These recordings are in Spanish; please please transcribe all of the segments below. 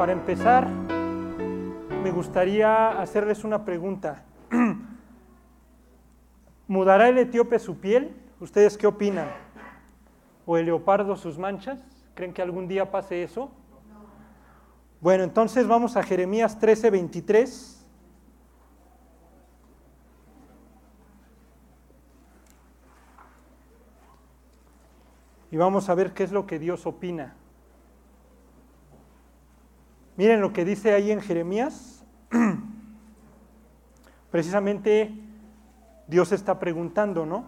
Para empezar, me gustaría hacerles una pregunta. ¿Mudará el etíope su piel? ¿Ustedes qué opinan? ¿O el leopardo sus manchas? ¿Creen que algún día pase eso? Bueno, entonces vamos a Jeremías 13, 23. Y vamos a ver qué es lo que Dios opina. Miren lo que dice ahí en Jeremías. Precisamente Dios está preguntando, ¿no?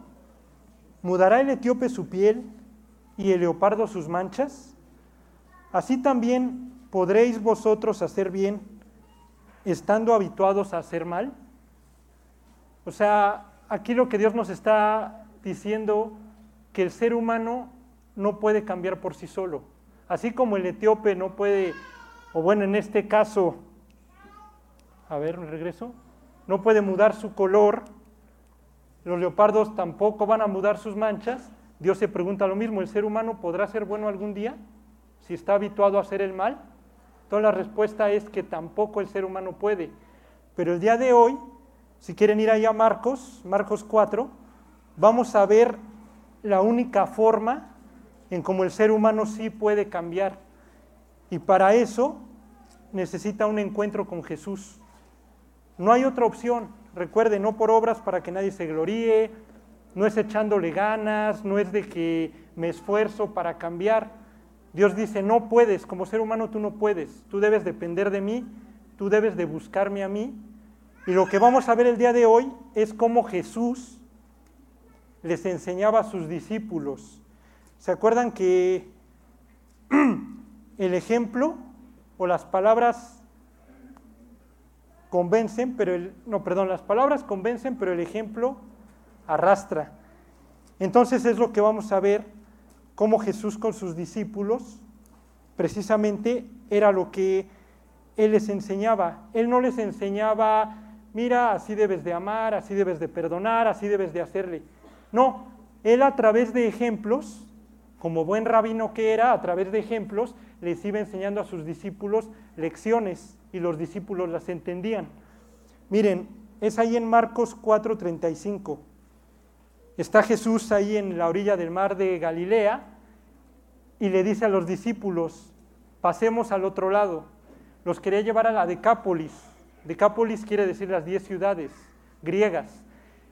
¿Mudará el etíope su piel y el leopardo sus manchas? Así también podréis vosotros hacer bien estando habituados a hacer mal. O sea, aquí lo que Dios nos está diciendo, que el ser humano no puede cambiar por sí solo. Así como el etíope no puede, o bueno, en este caso, a ver, regreso, no puede mudar su color, los leopardos tampoco van a mudar sus manchas. Dios se pregunta lo mismo, ¿el ser humano podrá ser bueno algún día si está habituado a hacer el mal? Entonces la respuesta es que tampoco el ser humano puede. Pero el día de hoy, si quieren ir ahí a Marcos, Marcos 4, vamos a ver la única forma en cómo el ser humano sí puede cambiar. Y para eso necesita un encuentro con Jesús. No hay otra opción. Recuerde, no por obras para que nadie se gloríe, no es echándole ganas, no es de que me esfuerzo para cambiar. Dios dice, no puedes, como ser humano tú no puedes, tú debes depender de mí, tú debes de buscarme a mí. Y lo que vamos a ver el día de hoy es cómo Jesús les enseñaba a sus discípulos ¿Se acuerdan que el ejemplo o las palabras convencen, pero el, no, perdón, las palabras convencen, pero el ejemplo arrastra. Entonces es lo que vamos a ver cómo Jesús con sus discípulos precisamente era lo que él les enseñaba. Él no les enseñaba, mira, así debes de amar, así debes de perdonar, así debes de hacerle. No, él a través de ejemplos como buen rabino que era, a través de ejemplos, les iba enseñando a sus discípulos lecciones y los discípulos las entendían. Miren, es ahí en Marcos 4:35. Está Jesús ahí en la orilla del mar de Galilea y le dice a los discípulos, pasemos al otro lado. Los quería llevar a la Decápolis. Decápolis quiere decir las diez ciudades griegas.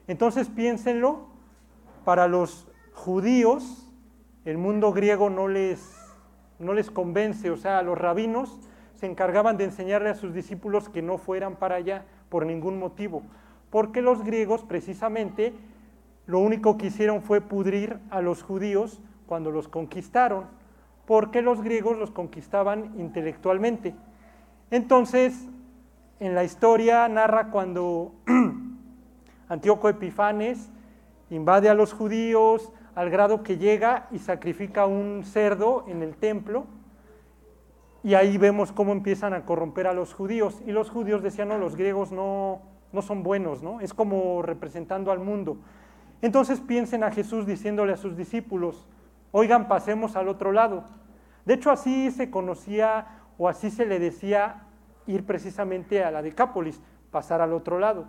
Entonces piénsenlo, para los judíos el mundo griego no les, no les convence, o sea, los rabinos se encargaban de enseñarle a sus discípulos que no fueran para allá por ningún motivo, porque los griegos precisamente lo único que hicieron fue pudrir a los judíos cuando los conquistaron, porque los griegos los conquistaban intelectualmente. Entonces, en la historia narra cuando Antíoco Epifanes invade a los judíos, al grado que llega y sacrifica un cerdo en el templo. Y ahí vemos cómo empiezan a corromper a los judíos. Y los judíos decían, no, los griegos no, no son buenos, ¿no? Es como representando al mundo. Entonces piensen a Jesús diciéndole a sus discípulos, oigan, pasemos al otro lado. De hecho, así se conocía o así se le decía ir precisamente a la Decápolis, pasar al otro lado.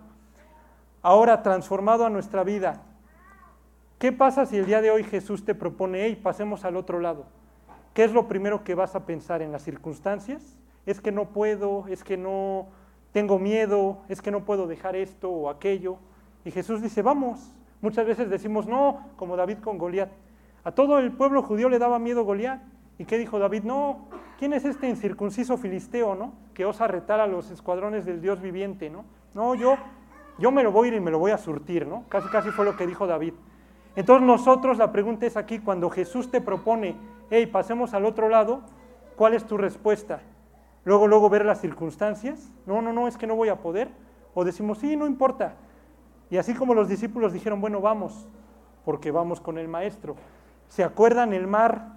Ahora, transformado a nuestra vida, ¿Qué pasa si el día de hoy Jesús te propone, hey, pasemos al otro lado? ¿Qué es lo primero que vas a pensar en las circunstancias? Es que no puedo, es que no tengo miedo, es que no puedo dejar esto o aquello. Y Jesús dice, vamos. Muchas veces decimos, no, como David con Goliat. A todo el pueblo judío le daba miedo Goliat. ¿Y qué dijo David? No, ¿quién es este incircunciso filisteo, no? Que osa retar a los escuadrones del Dios viviente, ¿no? No, yo, yo me lo voy a ir y me lo voy a surtir, ¿no? Casi, casi fue lo que dijo David. Entonces nosotros la pregunta es aquí, cuando Jesús te propone, hey, pasemos al otro lado, ¿cuál es tu respuesta? Luego, luego ver las circunstancias. No, no, no, es que no voy a poder. O decimos, sí, no importa. Y así como los discípulos dijeron, bueno, vamos, porque vamos con el maestro. ¿Se acuerdan el mar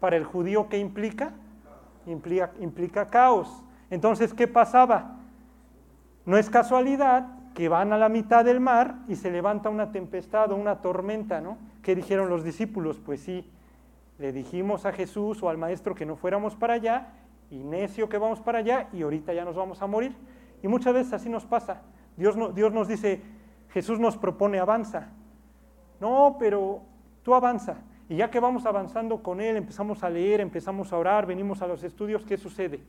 para el judío qué implica? Implica, implica caos. Entonces, ¿qué pasaba? No es casualidad que van a la mitad del mar y se levanta una tempestad o una tormenta, ¿no? ¿Qué dijeron los discípulos? Pues sí, le dijimos a Jesús o al maestro que no fuéramos para allá y necio que vamos para allá y ahorita ya nos vamos a morir. Y muchas veces así nos pasa. Dios, no, Dios nos dice, Jesús nos propone avanza. No, pero tú avanza. Y ya que vamos avanzando con Él, empezamos a leer, empezamos a orar, venimos a los estudios, ¿qué sucede?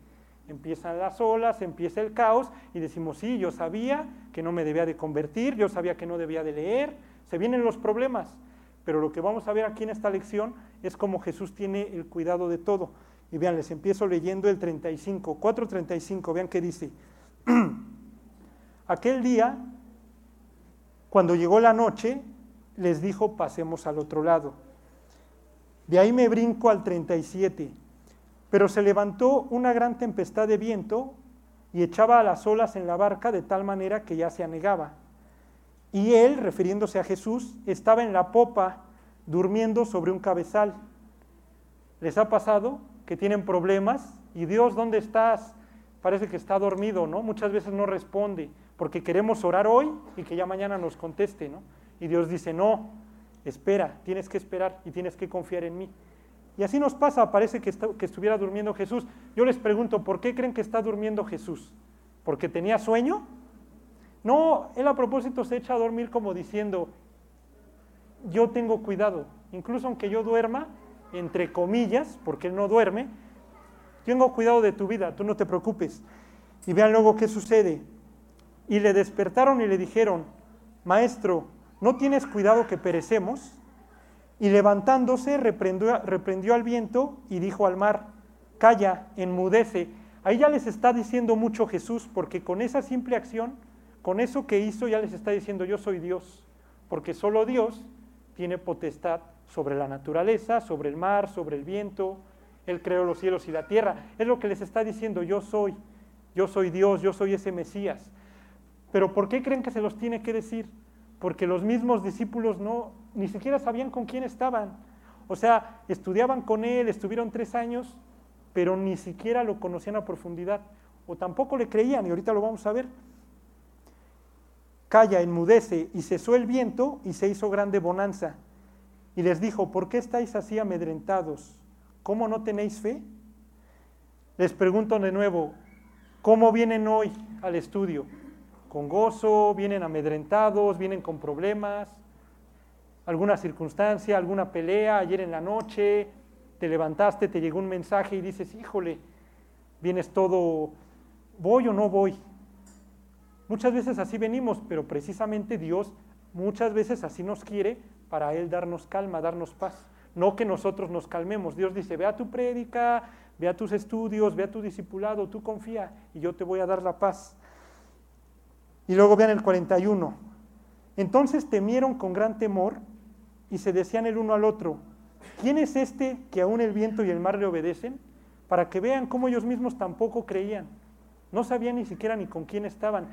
Empiezan las olas, empieza el caos y decimos, sí, yo sabía que no me debía de convertir, yo sabía que no debía de leer, se vienen los problemas. Pero lo que vamos a ver aquí en esta lección es cómo Jesús tiene el cuidado de todo. Y vean, les empiezo leyendo el 35, 4.35, vean qué dice. Aquel día, cuando llegó la noche, les dijo, pasemos al otro lado. De ahí me brinco al 37. Pero se levantó una gran tempestad de viento y echaba a las olas en la barca de tal manera que ya se anegaba. Y él, refiriéndose a Jesús, estaba en la popa durmiendo sobre un cabezal. ¿Les ha pasado que tienen problemas? ¿Y Dios dónde estás? Parece que está dormido, ¿no? Muchas veces no responde porque queremos orar hoy y que ya mañana nos conteste, ¿no? Y Dios dice, no, espera, tienes que esperar y tienes que confiar en mí. Y así nos pasa, parece que, estuviera durmiendo Jesús. Yo les pregunto, ¿por qué creen que está durmiendo Jesús? ¿Porque tenía sueño? No, él a propósito se echa a dormir como diciendo, yo tengo cuidado, incluso aunque yo duerma, entre comillas, porque él no duerme, tengo cuidado de tu vida, tú no te preocupes. Y vean luego qué sucede. Y le despertaron y le dijeron, Maestro, ¿no tienes cuidado que perecemos? Y levantándose reprendió, al viento y dijo al mar, Calla, enmudece. Ahí ya les está diciendo mucho Jesús, porque con esa simple acción, con eso que hizo, ya les está diciendo, yo soy Dios, porque solo Dios tiene potestad sobre la naturaleza, sobre el mar, sobre el viento, Él creó los cielos y la tierra. Es lo que les está diciendo, yo soy, yo soy Dios, yo soy ese Mesías. Pero ¿por qué creen que se los tiene que decir? porque los mismos discípulos no, ni siquiera sabían con quién estaban. O sea, estudiaban con él, estuvieron tres años, pero ni siquiera lo conocían a profundidad, o tampoco le creían, y ahorita lo vamos a ver. Calla, enmudece, y cesó el viento, y se hizo grande bonanza. Y les dijo, ¿por qué estáis así amedrentados? ¿Cómo no tenéis fe? Les pregunto de nuevo, ¿cómo vienen hoy al estudio? con gozo, vienen amedrentados, vienen con problemas, alguna circunstancia, alguna pelea, ayer en la noche, te levantaste, te llegó un mensaje y dices, híjole, vienes todo, ¿voy o no voy? Muchas veces así venimos, pero precisamente Dios muchas veces así nos quiere para Él darnos calma, darnos paz. No que nosotros nos calmemos. Dios dice, ve a tu prédica, ve a tus estudios, ve a tu discipulado, tú confía y yo te voy a dar la paz. Y luego vean el 41. Entonces temieron con gran temor y se decían el uno al otro, ¿quién es este que aún el viento y el mar le obedecen? Para que vean cómo ellos mismos tampoco creían. No sabían ni siquiera ni con quién estaban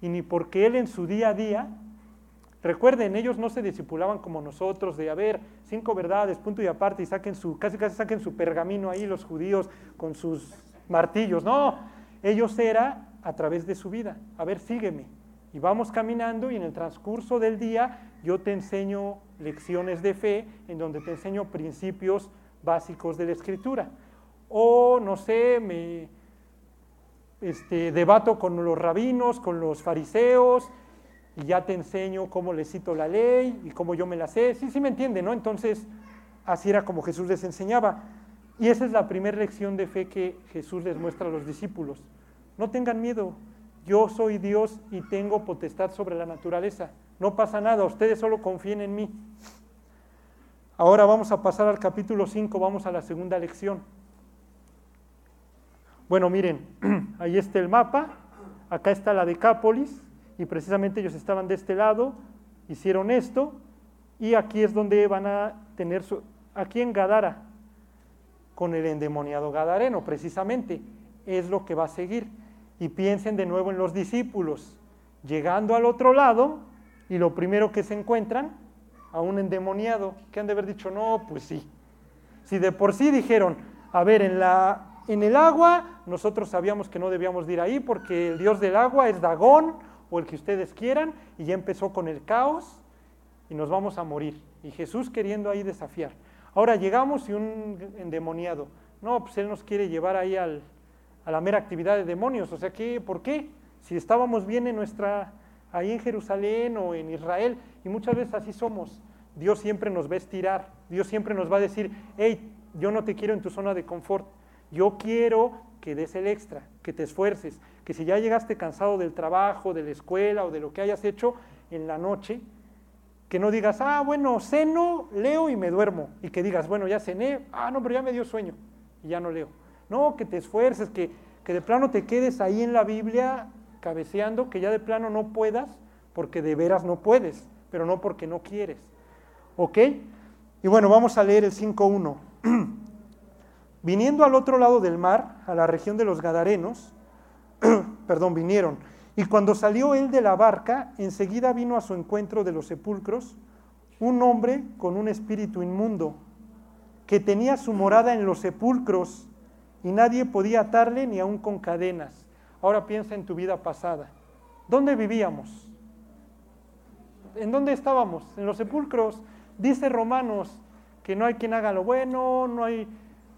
y ni porque él en su día a día, recuerden, ellos no se disipulaban como nosotros de, a ver, cinco verdades, punto y aparte, y saquen su, casi casi saquen su pergamino ahí los judíos con sus martillos. No, ellos era a través de su vida. A ver, sígueme. Y vamos caminando y en el transcurso del día yo te enseño lecciones de fe en donde te enseño principios básicos de la escritura. O, no sé, me este, debato con los rabinos, con los fariseos, y ya te enseño cómo les cito la ley y cómo yo me la sé. Sí, sí me entiende, ¿no? Entonces, así era como Jesús les enseñaba. Y esa es la primera lección de fe que Jesús les muestra a los discípulos. No tengan miedo, yo soy Dios y tengo potestad sobre la naturaleza. No pasa nada, ustedes solo confíen en mí. Ahora vamos a pasar al capítulo 5, vamos a la segunda lección. Bueno, miren, ahí está el mapa, acá está la Decápolis, y precisamente ellos estaban de este lado, hicieron esto, y aquí es donde van a tener su, aquí en Gadara, con el endemoniado Gadareno, precisamente, es lo que va a seguir y piensen de nuevo en los discípulos, llegando al otro lado y lo primero que se encuentran, a un endemoniado, que han de haber dicho, no, pues sí. Si de por sí dijeron, a ver, en, la, en el agua nosotros sabíamos que no debíamos ir ahí porque el dios del agua es Dagón o el que ustedes quieran, y ya empezó con el caos y nos vamos a morir. Y Jesús queriendo ahí desafiar. Ahora llegamos y un endemoniado, no, pues él nos quiere llevar ahí al, a la mera actividad de demonios. O sea, ¿qué, ¿por qué? Si estábamos bien en nuestra, ahí en Jerusalén o en Israel, y muchas veces así somos, Dios siempre nos va a estirar, Dios siempre nos va a decir, hey, yo no te quiero en tu zona de confort, yo quiero que des el extra, que te esfuerces, que si ya llegaste cansado del trabajo, de la escuela o de lo que hayas hecho en la noche, que no digas, ah, bueno, ceno, leo y me duermo, y que digas, bueno, ya cené, ah, no, pero ya me dio sueño y ya no leo. No, que te esfuerces, que, que de plano te quedes ahí en la Biblia cabeceando, que ya de plano no puedas, porque de veras no puedes, pero no porque no quieres. ¿Ok? Y bueno, vamos a leer el 5.1. Viniendo al otro lado del mar, a la región de los Gadarenos, perdón, vinieron. Y cuando salió él de la barca, enseguida vino a su encuentro de los sepulcros un hombre con un espíritu inmundo, que tenía su morada en los sepulcros y nadie podía atarle ni aun con cadenas. Ahora piensa en tu vida pasada. ¿Dónde vivíamos? ¿En dónde estábamos? En los sepulcros. Dice Romanos que no hay quien haga lo bueno, no hay,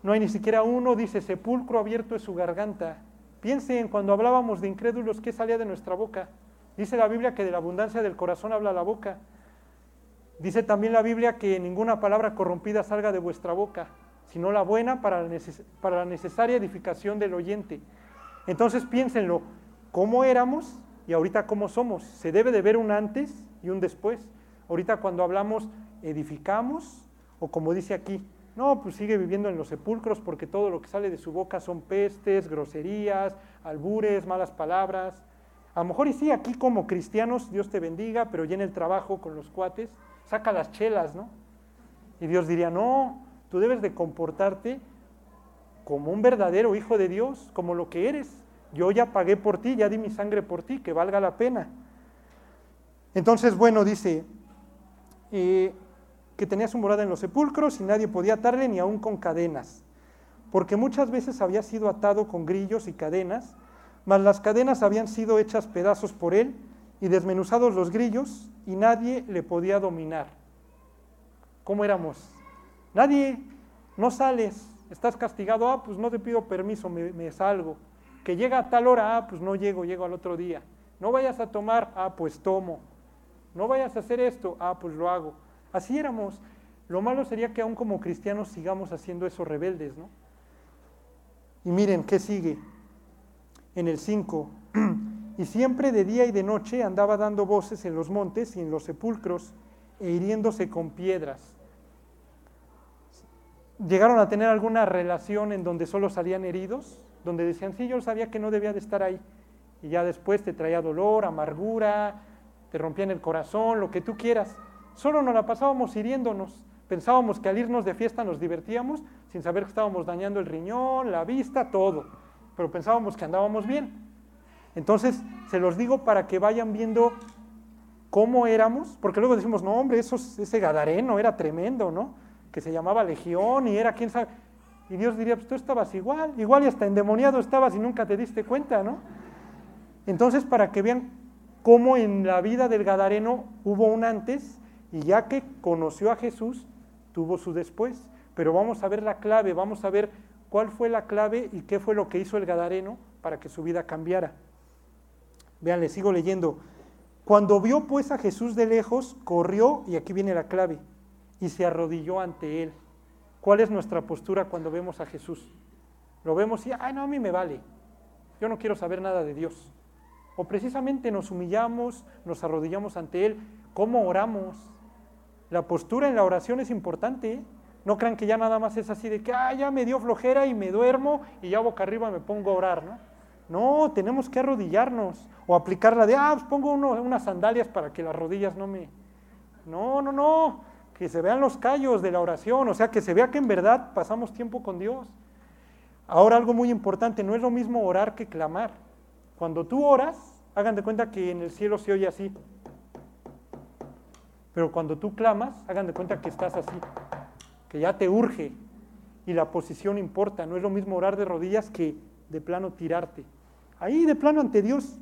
no hay ni siquiera uno. Dice, sepulcro abierto es su garganta. Piensen cuando hablábamos de incrédulos, ¿qué salía de nuestra boca? Dice la Biblia que de la abundancia del corazón habla la boca. Dice también la Biblia que ninguna palabra corrompida salga de vuestra boca, sino la buena para la, para la necesaria edificación del oyente. Entonces piénsenlo, ¿cómo éramos y ahorita cómo somos? Se debe de ver un antes y un después. Ahorita cuando hablamos, edificamos, o como dice aquí, no, pues sigue viviendo en los sepulcros porque todo lo que sale de su boca son pestes, groserías, albures, malas palabras. A lo mejor y sí, aquí como cristianos, Dios te bendiga, pero ya el trabajo con los cuates, saca las chelas, ¿no? Y Dios diría, no, tú debes de comportarte como un verdadero hijo de Dios, como lo que eres. Yo ya pagué por ti, ya di mi sangre por ti, que valga la pena. Entonces, bueno, dice eh, que tenía su morada en los sepulcros y nadie podía atarle ni aún con cadenas, porque muchas veces había sido atado con grillos y cadenas, mas las cadenas habían sido hechas pedazos por él y desmenuzados los grillos y nadie le podía dominar. ¿Cómo éramos? Nadie, no sales, estás castigado, ah, pues no te pido permiso, me, salgo. Que llega a tal hora, ah, pues no llego, llego al otro día. No vayas a tomar, ah, pues tomo. No vayas a hacer esto, ah, pues lo hago. Así éramos. Lo malo sería que aún como cristianos sigamos haciendo eso rebeldes, ¿no? Y miren, ¿qué sigue? En el 5. y siempre de día y de noche andaba dando voces en los montes y en los sepulcros e hiriéndose con piedras llegaron a tener alguna relación en donde solo salían heridos, donde decían, sí, yo sabía que no debía de estar ahí. Y ya después te traía dolor, amargura, te rompían el corazón, lo que tú quieras. Solo nos la pasábamos hiriéndonos. Pensábamos que al irnos de fiesta nos divertíamos sin saber que estábamos dañando el riñón, la vista, todo. Pero pensábamos que andábamos bien. Entonces, se los digo para que vayan viendo cómo éramos, porque luego decimos, no, hombre, eso, ese gadareno era tremendo, ¿no? Que se llamaba Legión y era quién sabe. Y Dios diría, pues tú estabas igual, igual y hasta endemoniado estabas y nunca te diste cuenta, ¿no? Entonces, para que vean cómo en la vida del Gadareno hubo un antes y ya que conoció a Jesús, tuvo su después. Pero vamos a ver la clave, vamos a ver cuál fue la clave y qué fue lo que hizo el Gadareno para que su vida cambiara. Vean, le sigo leyendo. Cuando vio pues a Jesús de lejos, corrió, y aquí viene la clave, y se arrodilló ante él. ¿Cuál es nuestra postura cuando vemos a Jesús? Lo vemos y, ay, no, a mí me vale. Yo no quiero saber nada de Dios. O precisamente nos humillamos, nos arrodillamos ante Él. ¿Cómo oramos? La postura en la oración es importante. ¿eh? No crean que ya nada más es así de que, ah, ya me dio flojera y me duermo y ya boca arriba me pongo a orar, ¿no? No, tenemos que arrodillarnos o aplicar la de, ah, pues pongo unas sandalias para que las rodillas no me... No, no, no que se vean los callos de la oración, o sea, que se vea que en verdad pasamos tiempo con Dios. Ahora algo muy importante, no es lo mismo orar que clamar. Cuando tú oras, hagan de cuenta que en el cielo se oye así. Pero cuando tú clamas, hagan de cuenta que estás así, que ya te urge y la posición importa. No es lo mismo orar de rodillas que de plano tirarte. Ahí de plano ante Dios,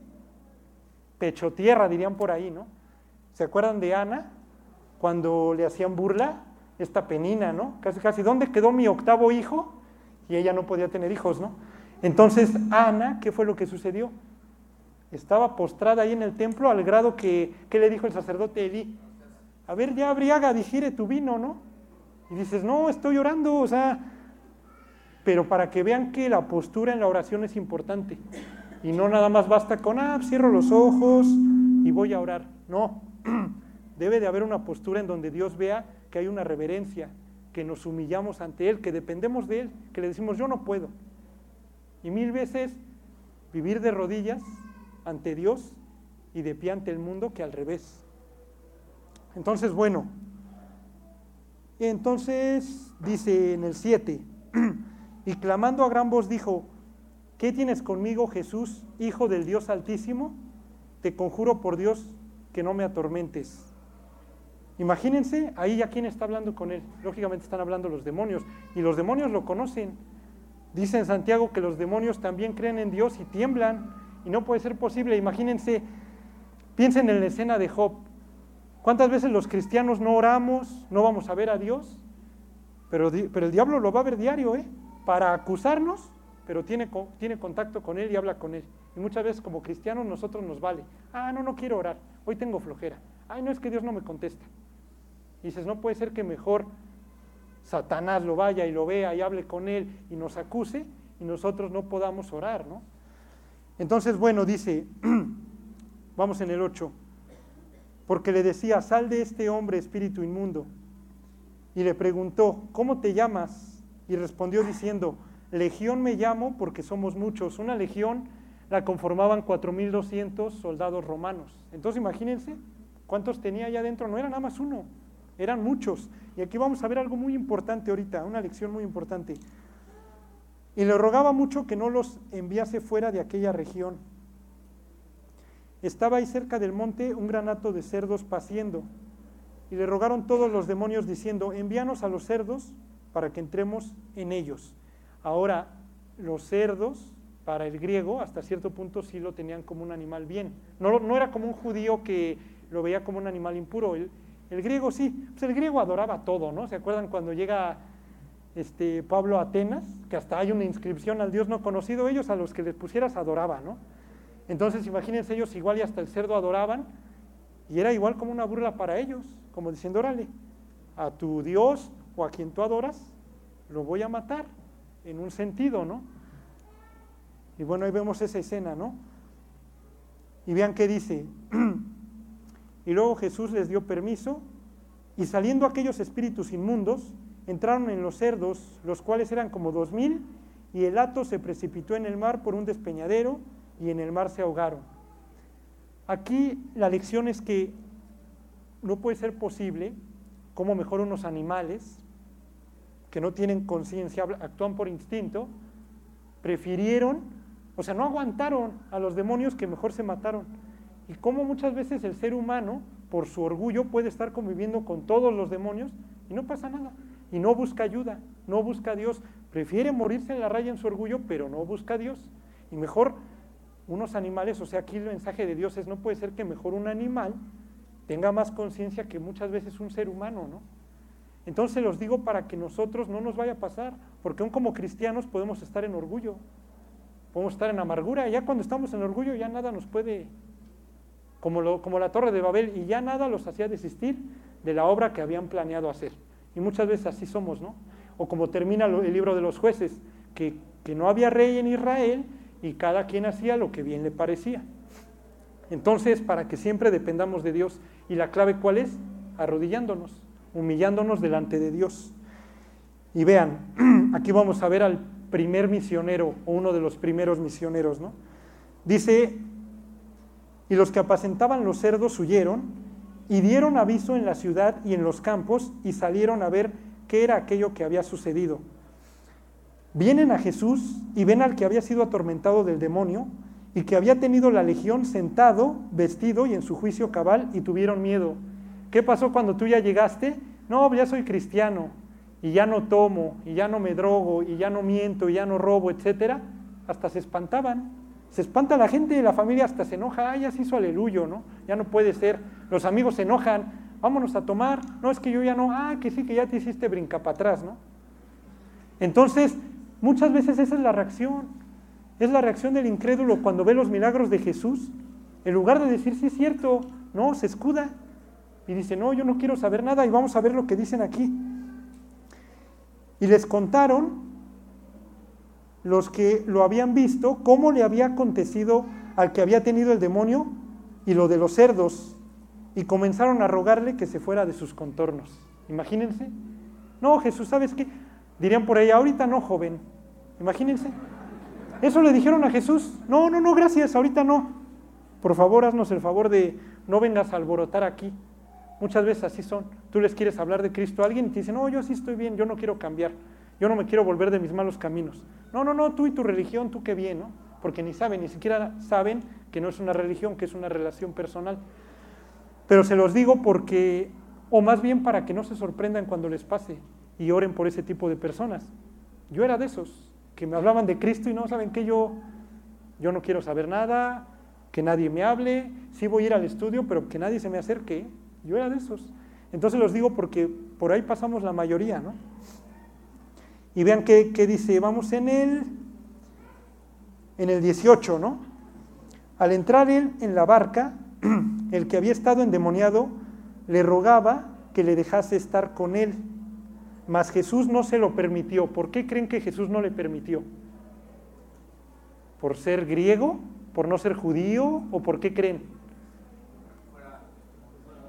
pecho tierra, dirían por ahí, ¿no? ¿Se acuerdan de Ana? Cuando le hacían burla, esta penina, ¿no? Casi, casi, ¿dónde quedó mi octavo hijo? Y ella no podía tener hijos, ¿no? Entonces, Ana, ¿qué fue lo que sucedió? Estaba postrada ahí en el templo al grado que, ¿qué le dijo el sacerdote Elí? A ver, ya abriaga, digiere tu vino, ¿no? Y dices, no, estoy orando, o sea, pero para que vean que la postura en la oración es importante. Y no nada más basta con, ah, cierro los ojos y voy a orar. No, debe de haber una postura en donde Dios vea que hay una reverencia, que nos humillamos ante Él, que dependemos de Él, que le decimos, yo no puedo. Y mil veces vivir de rodillas ante Dios y de pie ante el mundo que al revés. Entonces, bueno, entonces dice en el 7, y clamando a gran voz dijo, ¿qué tienes conmigo Jesús, Hijo del Dios Altísimo? Te conjuro por Dios que no me atormentes. Imagínense, ahí ya quién está hablando con él. Lógicamente están hablando los demonios, y los demonios lo conocen. Dice en Santiago que los demonios también creen en Dios y tiemblan, y no puede ser posible. Imagínense, piensen en la escena de Job. ¿Cuántas veces los cristianos no oramos, no vamos a ver a Dios? Pero, el diablo lo va a ver diario, ¿eh? Para acusarnos, pero tiene, tiene contacto con Él y habla con Él. Y muchas veces como cristianos nosotros nos vale. Ah, no, no quiero orar, hoy tengo flojera. Ay, no es que Dios no me contesta. Y dices, no puede ser que mejor Satanás lo vaya y lo vea y hable con Él y nos acuse y nosotros no podamos orar, ¿no? Entonces, bueno, dice, vamos en el 8 porque le decía, sal de este hombre espíritu inmundo. Y le preguntó, ¿cómo te llamas? Y respondió diciendo, Legión me llamo porque somos muchos. Una legión la conformaban 4.200 soldados romanos. Entonces imagínense cuántos tenía allá adentro. No era nada más uno, eran muchos. Y aquí vamos a ver algo muy importante ahorita, una lección muy importante. Y le rogaba mucho que no los enviase fuera de aquella región estaba ahí cerca del monte un granato de cerdos paciendo, y le rogaron todos los demonios diciendo, envíanos a los cerdos para que entremos en ellos. Ahora, los cerdos, para el griego, hasta cierto punto sí lo tenían como un animal bien. No, no era como un judío que lo veía como un animal impuro. El griego sí, pues el griego adoraba todo, ¿no? ¿Se acuerdan cuando llega este, Pablo a Atenas? Que hasta hay una inscripción al Dios no conocido, ellos a los que les pusieras adoraba, ¿no? Entonces imagínense ellos igual y hasta el cerdo adoraban y era igual como una burla para ellos, como diciendo, órale, a tu Dios o a quien tú adoras, lo voy a matar, en un sentido, ¿no? Y bueno, ahí vemos esa escena, ¿no? Y vean qué dice. y luego Jesús les dio permiso y saliendo aquellos espíritus inmundos, entraron en los cerdos, los cuales eran como dos mil, y el hato se precipitó en el mar por un despeñadero, y en el mar se ahogaron. Aquí la lección es que no puede ser posible como mejor unos animales que no tienen conciencia, actúan por instinto, prefirieron, o sea, no aguantaron a los demonios que mejor se mataron. Y cómo muchas veces el ser humano, por su orgullo, puede estar conviviendo con todos los demonios y no pasa nada. Y no busca ayuda, no busca a Dios. Prefiere morirse en la raya en su orgullo, pero no busca a Dios. Y mejor unos animales, o sea, aquí el mensaje de Dios es, no puede ser que mejor un animal tenga más conciencia que muchas veces un ser humano, ¿no? Entonces los digo para que nosotros no nos vaya a pasar, porque aún como cristianos podemos estar en orgullo, podemos estar en amargura, ya cuando estamos en orgullo ya nada nos puede, como, lo, como la torre de Babel, y ya nada los hacía desistir de la obra que habían planeado hacer. Y muchas veces así somos, ¿no? O como termina el libro de los jueces, que, que no había rey en Israel, y cada quien hacía lo que bien le parecía. Entonces, para que siempre dependamos de Dios, ¿y la clave cuál es? Arrodillándonos, humillándonos delante de Dios. Y vean, aquí vamos a ver al primer misionero o uno de los primeros misioneros, ¿no? Dice, y los que apacentaban los cerdos huyeron y dieron aviso en la ciudad y en los campos y salieron a ver qué era aquello que había sucedido. Vienen a Jesús y ven al que había sido atormentado del demonio y que había tenido la legión sentado, vestido y en su juicio cabal y tuvieron miedo. ¿Qué pasó cuando tú ya llegaste? No, ya soy cristiano y ya no tomo y ya no me drogo y ya no miento y ya no robo, etcétera. Hasta se espantaban. Se espanta la gente, la familia hasta se enoja, ay, ya se hizo aleluyo, ¿no? Ya no puede ser. Los amigos se enojan, vámonos a tomar. No, es que yo ya no, ah, que sí, que ya te hiciste brinca para atrás, ¿no? Entonces, Muchas veces esa es la reacción. Es la reacción del incrédulo cuando ve los milagros de Jesús. En lugar de decir, sí es cierto, no, se escuda. Y dice, no, yo no quiero saber nada y vamos a ver lo que dicen aquí. Y les contaron los que lo habían visto cómo le había acontecido al que había tenido el demonio y lo de los cerdos. Y comenzaron a rogarle que se fuera de sus contornos. Imagínense. No, Jesús, ¿sabes qué? Dirían por ahí, ahorita no, joven. Imagínense. Eso le dijeron a Jesús. No, no, no, gracias, ahorita no. Por favor, haznos el favor de no vengas a alborotar aquí. Muchas veces así son. Tú les quieres hablar de Cristo a alguien y te dicen, no, yo sí estoy bien, yo no quiero cambiar. Yo no me quiero volver de mis malos caminos. No, no, no, tú y tu religión, tú qué bien, ¿no? Porque ni saben, ni siquiera saben que no es una religión, que es una relación personal. Pero se los digo porque, o más bien para que no se sorprendan cuando les pase y oren por ese tipo de personas. Yo era de esos, que me hablaban de Cristo y no saben que yo, yo no quiero saber nada, que nadie me hable, sí voy a ir al estudio, pero que nadie se me acerque. Yo era de esos. Entonces los digo porque por ahí pasamos la mayoría, ¿no? Y vean qué, dice, vamos en el, en el 18, ¿no? Al entrar él en la barca, el que había estado endemoniado le rogaba que le dejase estar con él, mas Jesús no se lo permitió. ¿Por qué creen que Jesús no le permitió? ¿Por ser griego? ¿Por no ser judío? ¿O por qué creen?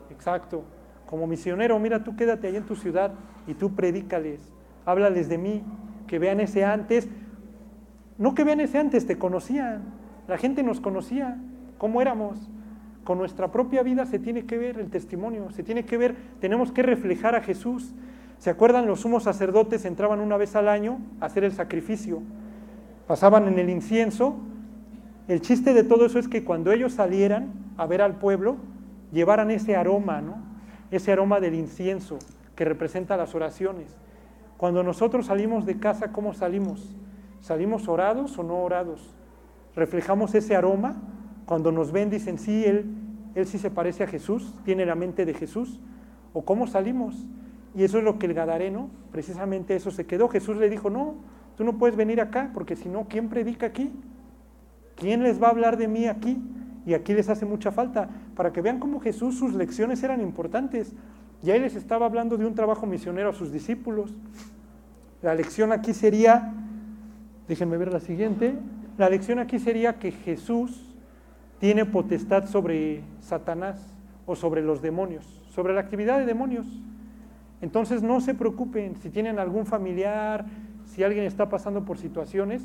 Exacto. Como misionero, mira, tú quédate ahí en tu ciudad y tú predícales háblales de mí, que vean ese antes. No que vean ese antes, te conocían, la gente nos conocía, cómo éramos. Con nuestra propia vida se tiene que ver el testimonio, se tiene que ver, tenemos que reflejar a Jesús. ¿Se acuerdan? Los sumos sacerdotes entraban una vez al año a hacer el sacrificio, pasaban en el incienso. El chiste de todo eso es que cuando ellos salieran a ver al pueblo, llevaran ese aroma, ¿no? Ese aroma del incienso que representa las oraciones. Cuando nosotros salimos de casa, ¿cómo salimos? ¿Salimos orados o no orados? ¿Reflejamos ese aroma? Cuando nos ven dicen, sí, él, él sí se parece a Jesús, tiene la mente de Jesús. ¿O cómo salimos? Y eso es lo que el Gadareno, precisamente eso se quedó. Jesús le dijo, no, tú no puedes venir acá, porque si no, ¿quién predica aquí? ¿Quién les va a hablar de mí aquí? Y aquí les hace mucha falta, para que vean cómo Jesús, sus lecciones eran importantes. Y ahí les estaba hablando de un trabajo misionero a sus discípulos. La lección aquí sería, déjenme ver la siguiente, la lección aquí sería que Jesús tiene potestad sobre Satanás o sobre los demonios, sobre la actividad de demonios. Entonces no se preocupen si tienen algún familiar, si alguien está pasando por situaciones,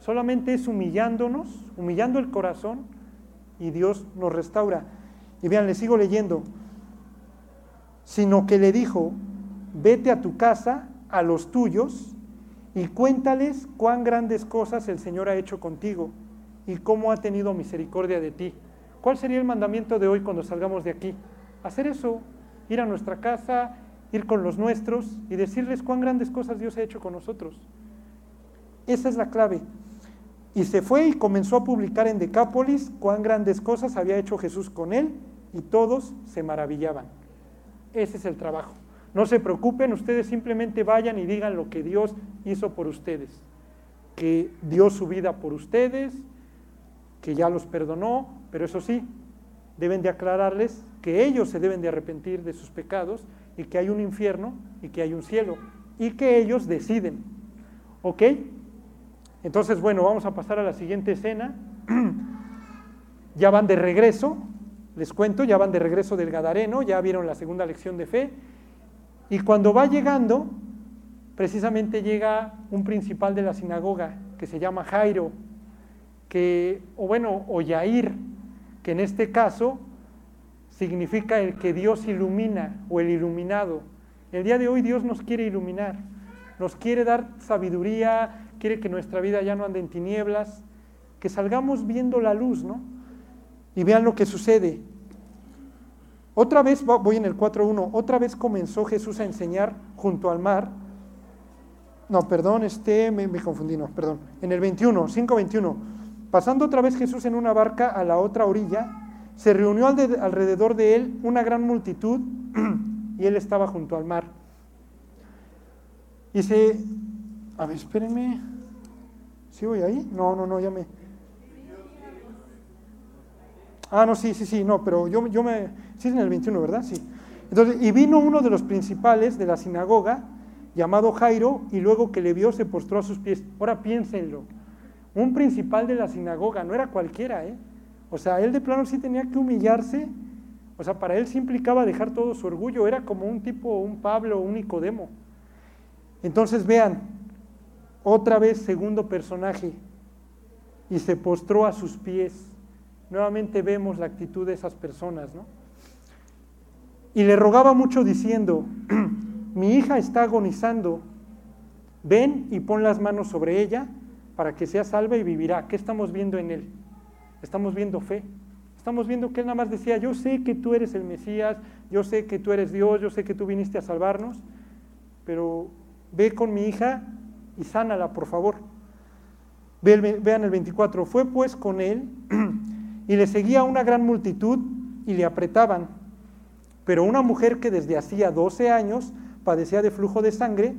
solamente es humillándonos, humillando el corazón y Dios nos restaura. Y vean, les sigo leyendo, sino que le dijo, vete a tu casa a los tuyos y cuéntales cuán grandes cosas el Señor ha hecho contigo y cómo ha tenido misericordia de ti. ¿Cuál sería el mandamiento de hoy cuando salgamos de aquí? Hacer eso, ir a nuestra casa, ir con los nuestros y decirles cuán grandes cosas Dios ha hecho con nosotros. Esa es la clave. Y se fue y comenzó a publicar en Decápolis cuán grandes cosas había hecho Jesús con él y todos se maravillaban. Ese es el trabajo. No se preocupen, ustedes simplemente vayan y digan lo que Dios hizo por ustedes, que dio su vida por ustedes, que ya los perdonó, pero eso sí, deben de aclararles que ellos se deben de arrepentir de sus pecados y que hay un infierno y que hay un cielo y que ellos deciden. ¿Ok? Entonces, bueno, vamos a pasar a la siguiente escena. ya van de regreso, les cuento, ya van de regreso del Gadareno, ya vieron la segunda lección de fe y cuando va llegando, precisamente llega un principal de la sinagoga que se llama Jairo, que, o bueno, o Yair, que en este caso significa el que Dios ilumina o el iluminado. El día de hoy Dios nos quiere iluminar, nos quiere dar sabiduría, quiere que nuestra vida ya no ande en tinieblas, que salgamos viendo la luz, ¿no? Y vean lo que sucede. Otra vez, voy en el 4.1, otra vez comenzó Jesús a enseñar junto al mar. No, perdón, este, me, confundí, no, perdón. En el 21, 5.21, pasando otra vez Jesús en una barca a la otra orilla, se reunió alrededor de él una gran multitud y él estaba junto al mar. Y se, a ver, espérenme, ¿Sí voy ahí? No, no, no, ya me... Ah, no, sí, sí, sí, no, pero yo, yo me... Sí, es en el 21, ¿verdad? Sí. Entonces, y vino uno de los principales de la sinagoga, llamado Jairo, y luego que le vio se postró a sus pies. Ahora piénsenlo, un principal de la sinagoga, no era cualquiera, ¿eh? O sea, él de plano sí tenía que humillarse, o sea, para él sí implicaba dejar todo su orgullo, era como un tipo, un Pablo, un Nicodemo. Entonces vean, otra vez segundo personaje, y se postró a sus pies. Nuevamente vemos la actitud de esas personas, ¿no? Y le rogaba mucho diciendo, mi hija está agonizando, ven y pon las manos sobre ella para que sea salva y vivirá. ¿Qué estamos viendo en él? Estamos viendo fe. Estamos viendo que él nada más decía, yo sé que tú eres el Mesías, yo sé que tú eres Dios, yo sé que tú viniste a salvarnos, pero ve con mi hija y sánala, por favor. Vean el 24, fue pues con él y le seguía una gran multitud y le apretaban. Pero una mujer que desde hacía 12 años padecía de flujo de sangre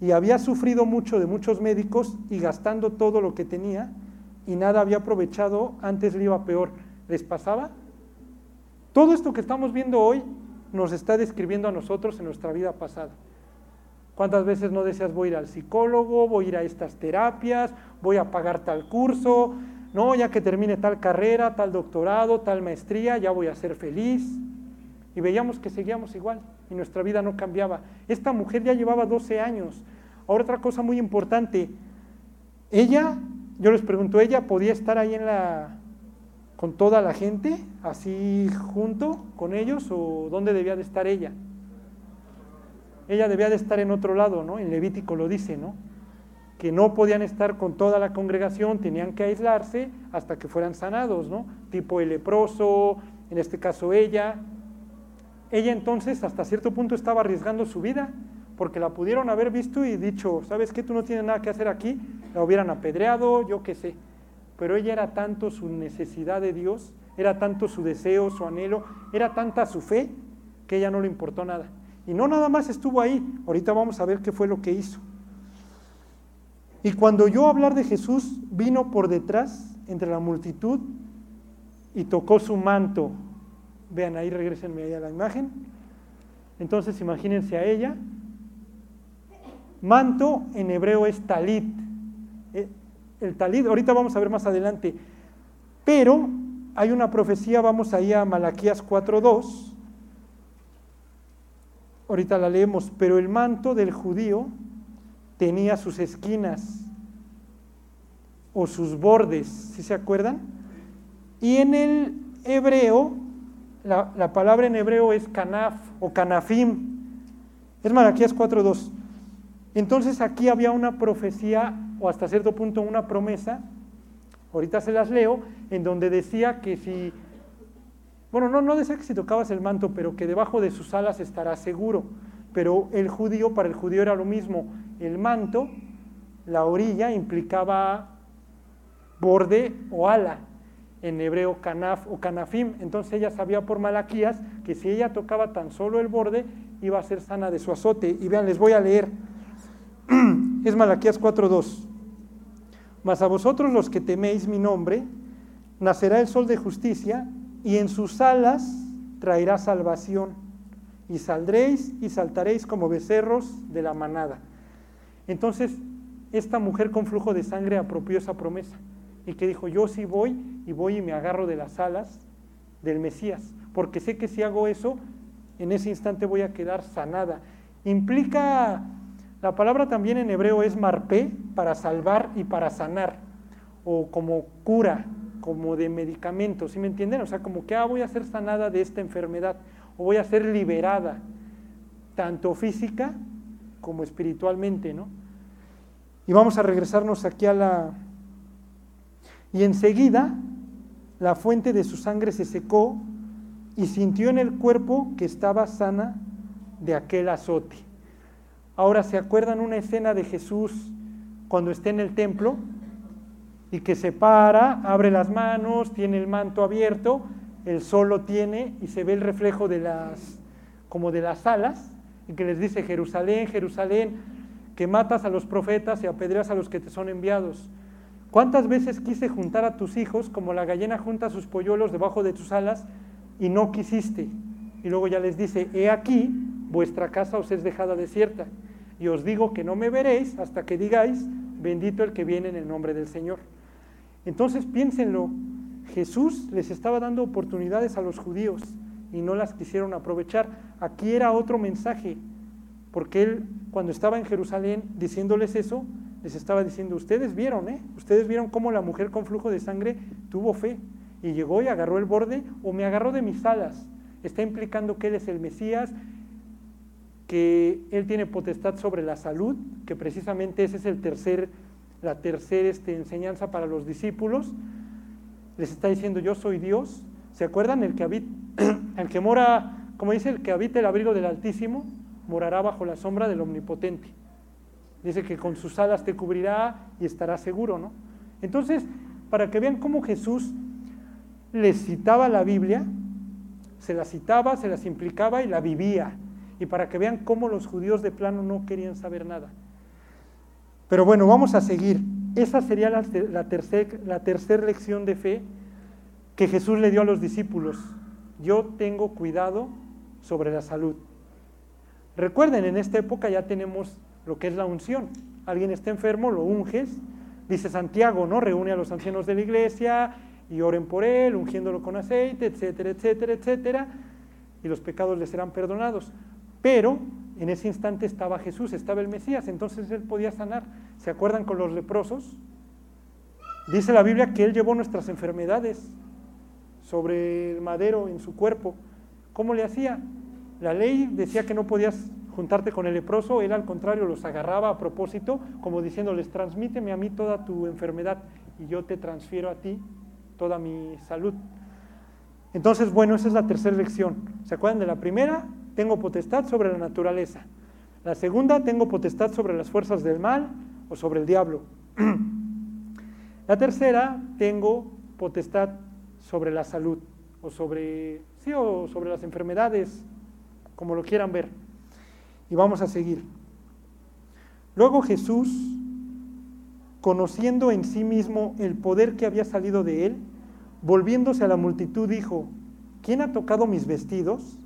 y había sufrido mucho de muchos médicos y gastando todo lo que tenía y nada había aprovechado, antes le iba peor. ¿Les pasaba? Todo esto que estamos viendo hoy nos está describiendo a nosotros en nuestra vida pasada. ¿Cuántas veces no deseas voy ir al psicólogo, voy a ir a estas terapias, voy a pagar tal curso, no, ya que termine tal carrera, tal doctorado, tal maestría, ya voy a ser feliz? Y veíamos que seguíamos igual y nuestra vida no cambiaba. Esta mujer ya llevaba 12 años. Ahora otra cosa muy importante, ella, yo les pregunto, ¿ella podía estar ahí en la, con toda la gente, así junto con ellos, o dónde debía de estar ella? Ella debía de estar en otro lado, ¿no? En Levítico lo dice, ¿no? Que no podían estar con toda la congregación, tenían que aislarse hasta que fueran sanados, ¿no? Tipo el leproso, en este caso ella, ella entonces hasta cierto punto estaba arriesgando su vida, porque la pudieron haber visto y dicho, ¿sabes qué? Tú no tienes nada que hacer aquí, la hubieran apedreado, yo qué sé. Pero ella era tanto su necesidad de Dios, era tanto su deseo, su anhelo, era tanta su fe, que ella no le importó nada. Y no nada más estuvo ahí, ahorita vamos a ver qué fue lo que hizo. Y cuando yo hablar de Jesús, vino por detrás, entre la multitud, y tocó su manto, Vean, ahí regresenme ahí a la imagen. Entonces imagínense a ella. Manto en hebreo es talit. Eh, el talit, ahorita vamos a ver más adelante. Pero hay una profecía, vamos ahí a Malaquías 4.2. Ahorita la leemos, pero el manto del judío tenía sus esquinas o sus bordes, si se acuerdan? Y en el hebreo la, palabra en hebreo es canaf o canafim. Es Malaquías 4.2. Entonces aquí había una profecía, o hasta cierto punto una promesa, ahorita se las leo, en donde decía que si, bueno, no, no decía que si tocabas el manto, pero que debajo de sus alas estará seguro. Pero el judío, para el judío era lo mismo. El manto, la orilla, implicaba borde o ala en hebreo canaf o canafim. Entonces ella sabía por Malaquías que si ella tocaba tan solo el borde, iba a ser sana de su azote. Y vean, les voy a leer. Es Malaquías 4.2. Mas a vosotros los que teméis mi nombre, nacerá el sol de justicia y en sus alas traerá salvación. Y saldréis y saltaréis como becerros de la manada. Entonces, esta mujer con flujo de sangre apropió esa promesa y que dijo, yo sí voy y voy y me agarro de las alas del Mesías, porque sé que si hago eso, en ese instante voy a quedar sanada. Implica, la palabra también en hebreo es marpé, para salvar y para sanar, o como cura, como de medicamento, ¿sí me entienden? O sea, como que ah, voy a ser sanada de esta enfermedad, o voy a ser liberada, tanto física como espiritualmente, ¿no? Y vamos a regresarnos aquí a la, y enseguida la fuente de su sangre se secó y sintió en el cuerpo que estaba sana de aquel azote. Ahora, ¿se acuerdan una escena de Jesús cuando está en el templo y que se para, abre las manos, tiene el manto abierto, el sol lo tiene y se ve el reflejo de las, como de las alas, y que les dice, Jerusalén, Jerusalén, que matas a los profetas y apedreas a los que te son enviados. ¿Cuántas veces quise juntar a tus hijos como la gallina junta sus polluelos debajo de tus alas y no quisiste? Y luego ya les dice, he aquí, vuestra casa os es dejada desierta. Y os digo que no me veréis hasta que digáis, bendito el que viene en el nombre del Señor. Entonces piénsenlo, Jesús les estaba dando oportunidades a los judíos y no las quisieron aprovechar. Aquí era otro mensaje, porque él cuando estaba en Jerusalén diciéndoles eso, les estaba diciendo, ustedes vieron, ¿eh? Ustedes vieron cómo la mujer con flujo de sangre tuvo fe y llegó y agarró el borde o me agarró de mis alas. Está implicando que Él es el Mesías, que Él tiene potestad sobre la salud, que precisamente ese es el tercer, la tercera este, enseñanza para los discípulos. Les está diciendo, yo soy Dios. ¿Se acuerdan? El que, habita, el que mora, como dice, el que habita el abrigo del Altísimo, morará bajo la sombra del Omnipotente. Dice que con sus alas te cubrirá y estará seguro, ¿no? Entonces, para que vean cómo Jesús les citaba la Biblia, se la citaba, se las implicaba y la vivía. Y para que vean cómo los judíos de plano no querían saber nada. Pero bueno, vamos a seguir. Esa sería la, tercera tercer lección de fe que Jesús le dio a los discípulos. Yo tengo cuidado sobre la salud. Recuerden, en esta época ya tenemos lo que es la unción. Alguien está enfermo, lo unges. Dice Santiago, ¿no? Reúne a los ancianos de la iglesia y oren por él, ungiéndolo con aceite, etcétera, etcétera, etcétera. Y los pecados le serán perdonados. Pero en ese instante estaba Jesús, estaba el Mesías, entonces él podía sanar. ¿Se acuerdan con los leprosos? Dice la Biblia que él llevó nuestras enfermedades sobre el madero en su cuerpo. ¿Cómo le hacía? La ley decía que no podías juntarte con el leproso, él al contrario los agarraba a propósito, como diciéndoles, transmíteme a mí toda tu enfermedad y yo te transfiero a ti toda mi salud. Entonces, bueno, esa es la tercera lección. ¿Se acuerdan de la primera? Tengo potestad sobre la naturaleza. La segunda, tengo potestad sobre las fuerzas del mal o sobre el diablo. La tercera, tengo potestad sobre la salud o sobre, sí, o sobre las enfermedades, como lo quieran ver. Y vamos a seguir. Luego Jesús, conociendo en sí mismo el poder que había salido de él, volviéndose a la multitud dijo, ¿quién ha tocado mis vestidos?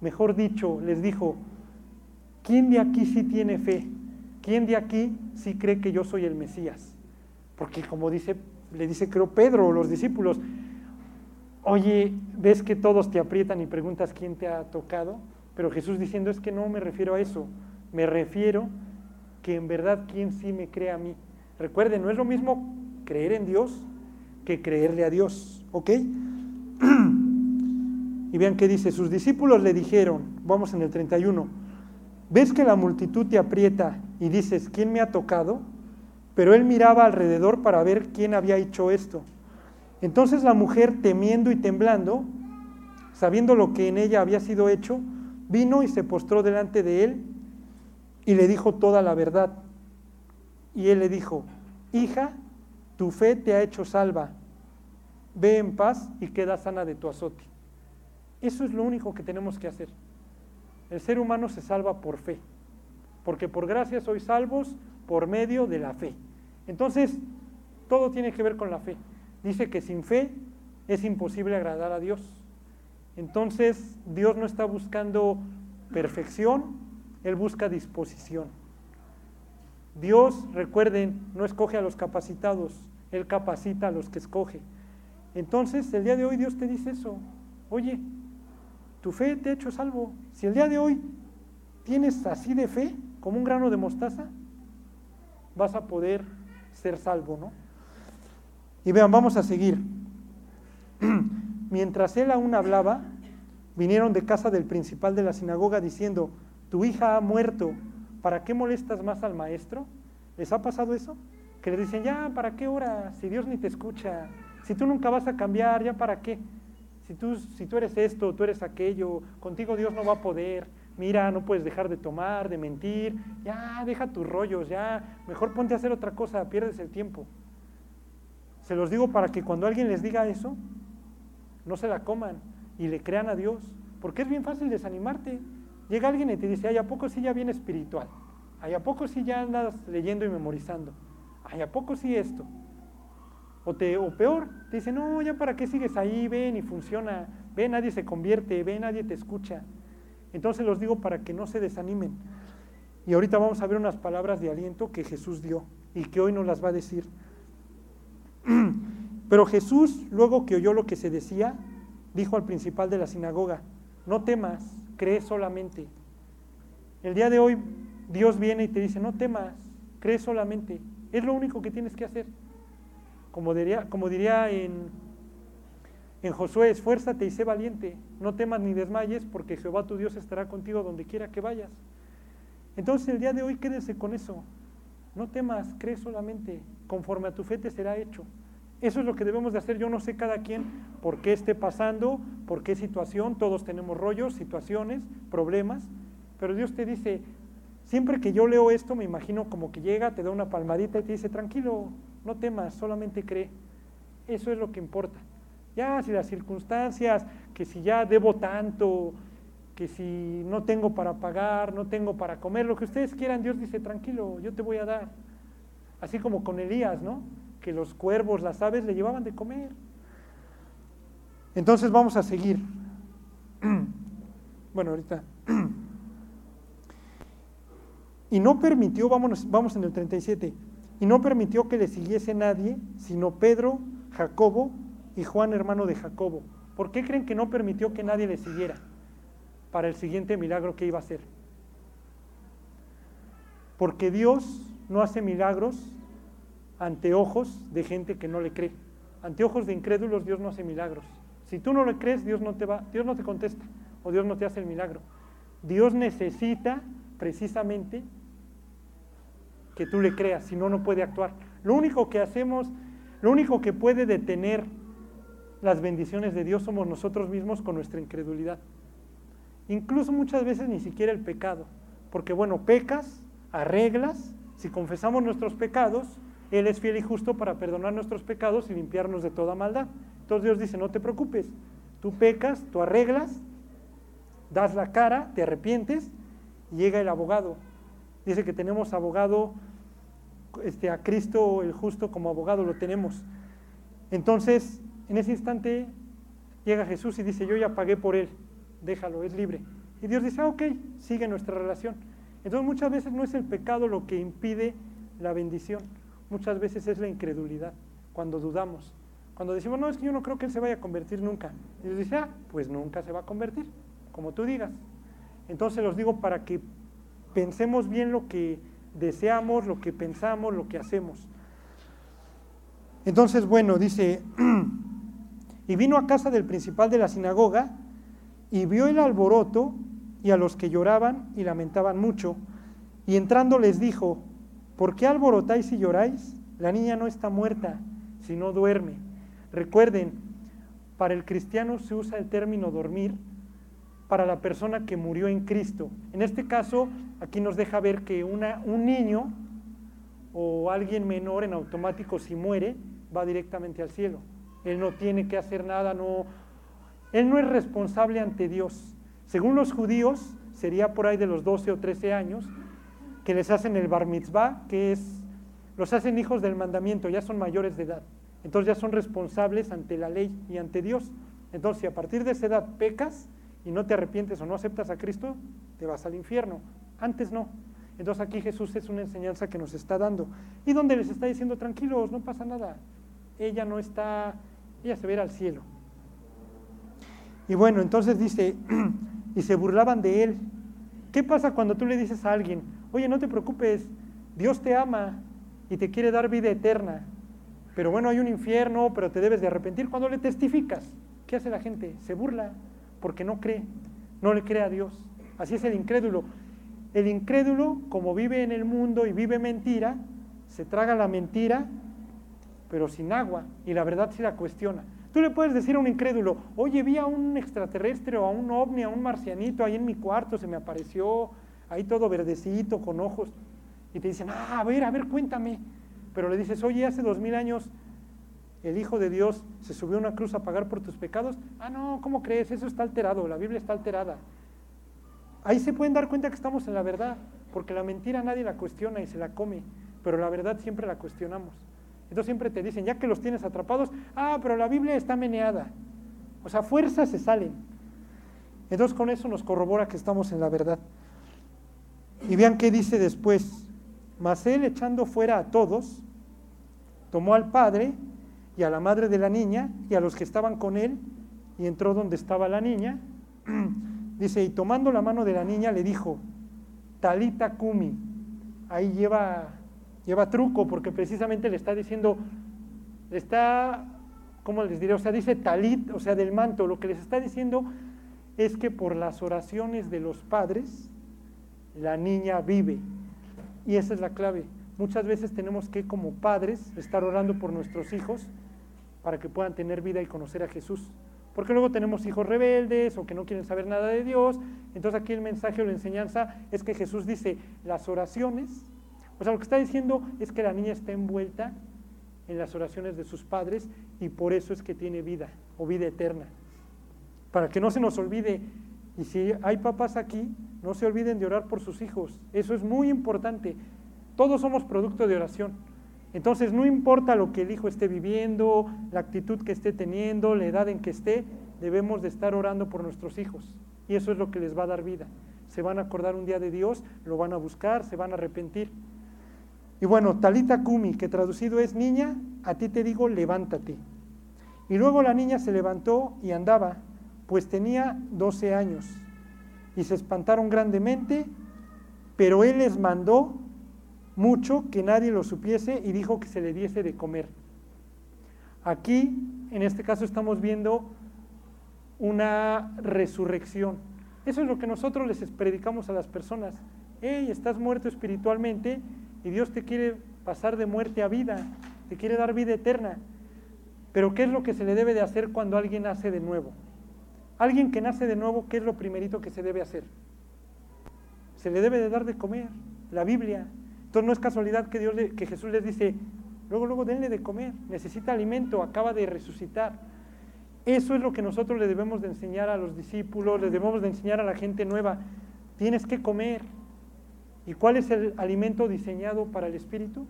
Mejor dicho, les dijo, ¿quién de aquí sí tiene fe? ¿Quién de aquí sí cree que yo soy el Mesías? Porque como dice, le dice creo Pedro o los discípulos, oye, ¿ves que todos te aprietan y preguntas quién te ha tocado? Pero Jesús diciendo es que no me refiero a eso, me refiero que en verdad quién sí me cree a mí. Recuerden, no es lo mismo creer en Dios que creerle a Dios, ¿ok? Y vean qué dice, sus discípulos le dijeron, vamos en el 31, ¿ves que la multitud te aprieta y dices, ¿quién me ha tocado? Pero él miraba alrededor para ver quién había hecho esto. Entonces la mujer, temiendo y temblando, sabiendo lo que en ella había sido hecho, vino y se postró delante de él y le dijo toda la verdad. Y él le dijo, hija, tu fe te ha hecho salva, ve en paz y queda sana de tu azote. Eso es lo único que tenemos que hacer. El ser humano se salva por fe, porque por gracia sois salvos por medio de la fe. Entonces, todo tiene que ver con la fe. Dice que sin fe es imposible agradar a Dios. Entonces, Dios no está buscando perfección, Él busca disposición. Dios, recuerden, no escoge a los capacitados, Él capacita a los que escoge. Entonces, el día de hoy Dios te dice eso. Oye, tu fe te ha hecho salvo. Si el día de hoy tienes así de fe, como un grano de mostaza, vas a poder ser salvo, ¿no? Y vean, vamos a seguir. Mientras él aún hablaba, vinieron de casa del principal de la sinagoga diciendo, tu hija ha muerto, ¿para qué molestas más al maestro? ¿Les ha pasado eso? Que le dicen, ya, ¿para qué hora? Si Dios ni te escucha, si tú nunca vas a cambiar, ¿ya para qué? Si tú, si tú eres esto, tú eres aquello, contigo Dios no va a poder. Mira, no puedes dejar de tomar, de mentir. Ya, deja tus rollos, ya. Mejor ponte a hacer otra cosa, pierdes el tiempo. Se los digo para que cuando alguien les diga eso, no se la coman y le crean a Dios, porque es bien fácil desanimarte. Llega alguien y te dice, ay, ¿a poco sí ya viene espiritual? Ay, ¿a poco sí ya andas leyendo y memorizando? Ay, ¿a poco sí esto? O, te, o peor, te dice, no, ya para qué sigues ahí, ven y funciona, ve, nadie se convierte, ve, nadie te escucha. Entonces los digo para que no se desanimen. Y ahorita vamos a ver unas palabras de aliento que Jesús dio y que hoy nos las va a decir. Pero Jesús, luego que oyó lo que se decía, dijo al principal de la sinagoga, no temas, cree solamente. El día de hoy Dios viene y te dice, no temas, cree solamente. Es lo único que tienes que hacer. Como diría, como diría en, Josué, esfuérzate y sé valiente, no temas ni desmayes, porque Jehová tu Dios estará contigo donde quiera que vayas. Entonces el día de hoy quédese con eso. No temas, cree solamente, conforme a tu fe te será hecho. Eso es lo que debemos de hacer. Yo no sé cada quien por qué esté pasando, por qué situación. Todos tenemos rollos, situaciones, problemas. Pero Dios te dice, siempre que yo leo esto, me imagino como que llega, te da una palmadita y te dice, tranquilo, no temas, solamente cree. Eso es lo que importa. Ya si las circunstancias, que si ya debo tanto, que si no tengo para pagar, no tengo para comer, lo que ustedes quieran, Dios dice, tranquilo, yo te voy a dar. Así como con Elías, ¿no? que los cuervos, las aves le llevaban de comer. Entonces vamos a seguir. Bueno, ahorita. Y no permitió, vamos, vamos en el 37, y no permitió que le siguiese nadie, sino Pedro, Jacobo y Juan, hermano de Jacobo. ¿Por qué creen que no permitió que nadie le siguiera para el siguiente milagro que iba a hacer? Porque Dios no hace milagros ante ojos de gente que no le cree. Ante ojos de incrédulos Dios no hace milagros. Si tú no le crees, Dios no te va, Dios no te contesta o Dios no te hace el milagro. Dios necesita precisamente que tú le creas, si no no puede actuar. Lo único que hacemos, lo único que puede detener las bendiciones de Dios somos nosotros mismos con nuestra incredulidad. Incluso muchas veces ni siquiera el pecado, porque bueno, pecas, arreglas, si confesamos nuestros pecados, él es fiel y justo para perdonar nuestros pecados y limpiarnos de toda maldad. Entonces Dios dice, no te preocupes, tú pecas, tú arreglas, das la cara, te arrepientes y llega el abogado. Dice que tenemos abogado, este, a Cristo el justo como abogado lo tenemos. Entonces, en ese instante llega Jesús y dice, yo ya pagué por él, déjalo, es libre. Y Dios dice, ah, ok, sigue nuestra relación. Entonces muchas veces no es el pecado lo que impide la bendición muchas veces es la incredulidad, cuando dudamos. Cuando decimos, no, es que yo no creo que Él se vaya a convertir nunca. Y Dios dice, ah, pues nunca se va a convertir, como tú digas. Entonces los digo para que pensemos bien lo que deseamos, lo que pensamos, lo que hacemos. Entonces, bueno, dice, y vino a casa del principal de la sinagoga y vio el alboroto y a los que lloraban y lamentaban mucho. Y entrando les dijo, ¿Por qué alborotáis y lloráis? La niña no está muerta, sino duerme. Recuerden, para el cristiano se usa el término dormir para la persona que murió en Cristo. En este caso, aquí nos deja ver que un niño o alguien menor en automático si muere, va directamente al cielo. Él no tiene que hacer nada, no, él no es responsable ante Dios. Según los judíos, sería por ahí de los 12 o 13 años, que les hacen el bar mitzvah, que es, los hacen hijos del mandamiento, ya son mayores de edad. Entonces ya son responsables ante la ley y ante Dios. Entonces, si a partir de esa edad pecas y no te arrepientes o no aceptas a Cristo, te vas al infierno. Antes no. Entonces aquí Jesús es una enseñanza que nos está dando. Y donde les está diciendo, tranquilos, no pasa nada. Ella no está, ella se verá al cielo. Y bueno, entonces dice, y se burlaban de él. ¿Qué pasa cuando tú le dices a alguien, Oye, no te preocupes, Dios te ama y te quiere dar vida eterna. Pero bueno, hay un infierno, pero te debes de arrepentir. Cuando le testificas, ¿qué hace la gente? Se burla porque no cree, no le cree a Dios. Así es el incrédulo. El incrédulo, como vive en el mundo y vive mentira, se traga la mentira, pero sin agua, y la verdad sí la cuestiona. Tú le puedes decir a un incrédulo, oye, vi a un extraterrestre o a un ovni, a un marcianito ahí en mi cuarto, se me apareció, ahí todo verdecito, con ojos, y te dicen, ah, a ver, a ver, cuéntame. Pero le dices, oye, hace dos mil años el Hijo de Dios se subió a una cruz a pagar por tus pecados. Ah, no, ¿cómo crees? Eso está alterado, la Biblia está alterada. Ahí se pueden dar cuenta que estamos en la verdad, porque la mentira nadie la cuestiona y se la come, pero la verdad siempre la cuestionamos. Entonces siempre te dicen, ya que los tienes atrapados, ah, pero la Biblia está meneada. O sea, fuerzas se salen. Entonces con eso nos corrobora que estamos en la verdad. Y vean qué dice después. Mas él echando fuera a todos, tomó al padre y a la madre de la niña y a los que estaban con él y entró donde estaba la niña. Dice, y tomando la mano de la niña le dijo, Talita Kumi. Ahí lleva, lleva truco porque precisamente le está diciendo, le está, ¿cómo les diré? O sea, dice talit, o sea, del manto. Lo que les está diciendo es que por las oraciones de los padres, la niña vive. Y esa es la clave. Muchas veces tenemos que, como padres, estar orando por nuestros hijos para que puedan tener vida y conocer a Jesús. Porque luego tenemos hijos rebeldes o que no quieren saber nada de Dios. Entonces aquí el mensaje o la enseñanza es que Jesús dice las oraciones. O sea, lo que está diciendo es que la niña está envuelta en las oraciones de sus padres y por eso es que tiene vida o vida eterna. Para que no se nos olvide, y si hay papás aquí, no se olviden de orar por sus hijos. Eso es muy importante. Todos somos producto de oración. Entonces, no importa lo que el hijo esté viviendo, la actitud que esté teniendo, la edad en que esté, debemos de estar orando por nuestros hijos. Y eso es lo que les va a dar vida. Se van a acordar un día de Dios, lo van a buscar, se van a arrepentir. Y bueno, Talita Kumi, que traducido es niña, a ti te digo, levántate. Y luego la niña se levantó y andaba, pues tenía 12 años. Y se espantaron grandemente, pero él les mandó mucho que nadie lo supiese y dijo que se le diese de comer. Aquí, en este caso, estamos viendo una resurrección. Eso es lo que nosotros les predicamos a las personas. Hey, estás muerto espiritualmente y Dios te quiere pasar de muerte a vida, te quiere dar vida eterna. Pero ¿qué es lo que se le debe de hacer cuando alguien nace de nuevo? Alguien que nace de nuevo, ¿qué es lo primerito que se debe hacer? Se le debe de dar de comer, la Biblia, entonces no es casualidad que, Dios que Jesús les dice, luego, luego denle de comer, necesita alimento, acaba de resucitar. Eso es lo que nosotros le debemos de enseñar a los discípulos, le debemos de enseñar a la gente nueva. Tienes que comer. ¿Y cuál es el alimento diseñado para el espíritu?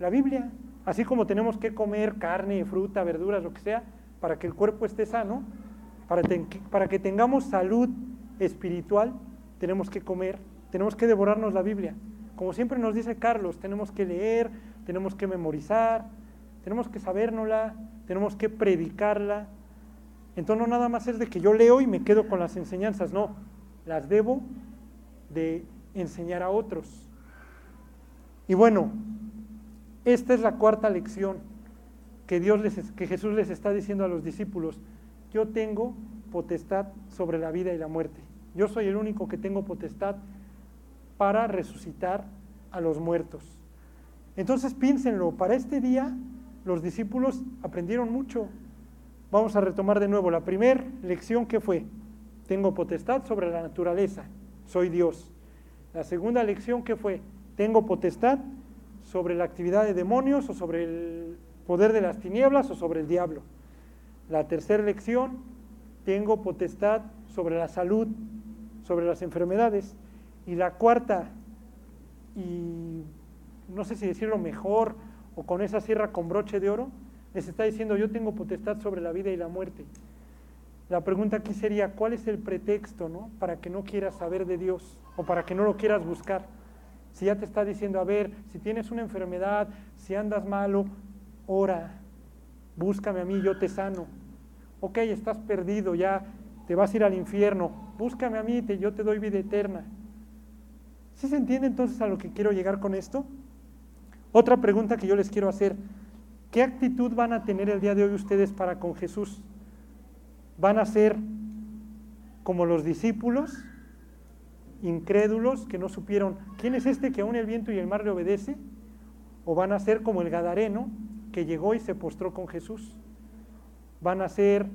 La Biblia. Así como tenemos que comer carne, fruta, verduras, lo que sea, para que el cuerpo esté sano, para que tengamos salud espiritual, tenemos que comer, tenemos que devorarnos la Biblia. Como siempre nos dice Carlos, tenemos que leer, tenemos que memorizar, tenemos que sabérnosla, tenemos que predicarla. Entonces no nada más es de que yo leo y me quedo con las enseñanzas, no, las debo de enseñar a otros. Y bueno, esta es la cuarta lección que, Dios les, que Jesús les está diciendo a los discípulos. Yo tengo potestad sobre la vida y la muerte. Yo soy el único que tengo potestad para resucitar a los muertos. Entonces piénsenlo, para este día los discípulos aprendieron mucho. Vamos a retomar de nuevo la primera lección que fue, tengo potestad sobre la naturaleza, soy Dios. La segunda lección que fue, tengo potestad sobre la actividad de demonios o sobre el poder de las tinieblas o sobre el diablo. La tercera lección, tengo potestad sobre la salud, sobre las enfermedades. Y la cuarta, y no sé si decirlo mejor o con esa sierra con broche de oro, les está diciendo yo tengo potestad sobre la vida y la muerte. La pregunta aquí sería, ¿cuál es el pretexto ¿no? para que no quieras saber de Dios o para que no lo quieras buscar? Si ya te está diciendo, a ver, si tienes una enfermedad, si andas malo, ora, búscame a mí, yo te sano. Ok, estás perdido, ya te vas a ir al infierno, búscame a mí, te, yo te doy vida eterna. ¿Sí se entiende entonces a lo que quiero llegar con esto? Otra pregunta que yo les quiero hacer. ¿Qué actitud van a tener el día de hoy ustedes para con Jesús? ¿Van a ser como los discípulos, incrédulos, que no supieron quién es este que aún el viento y el mar le obedece? ¿O van a ser como el Gadareno, que llegó y se postró con Jesús? ¿Van a ser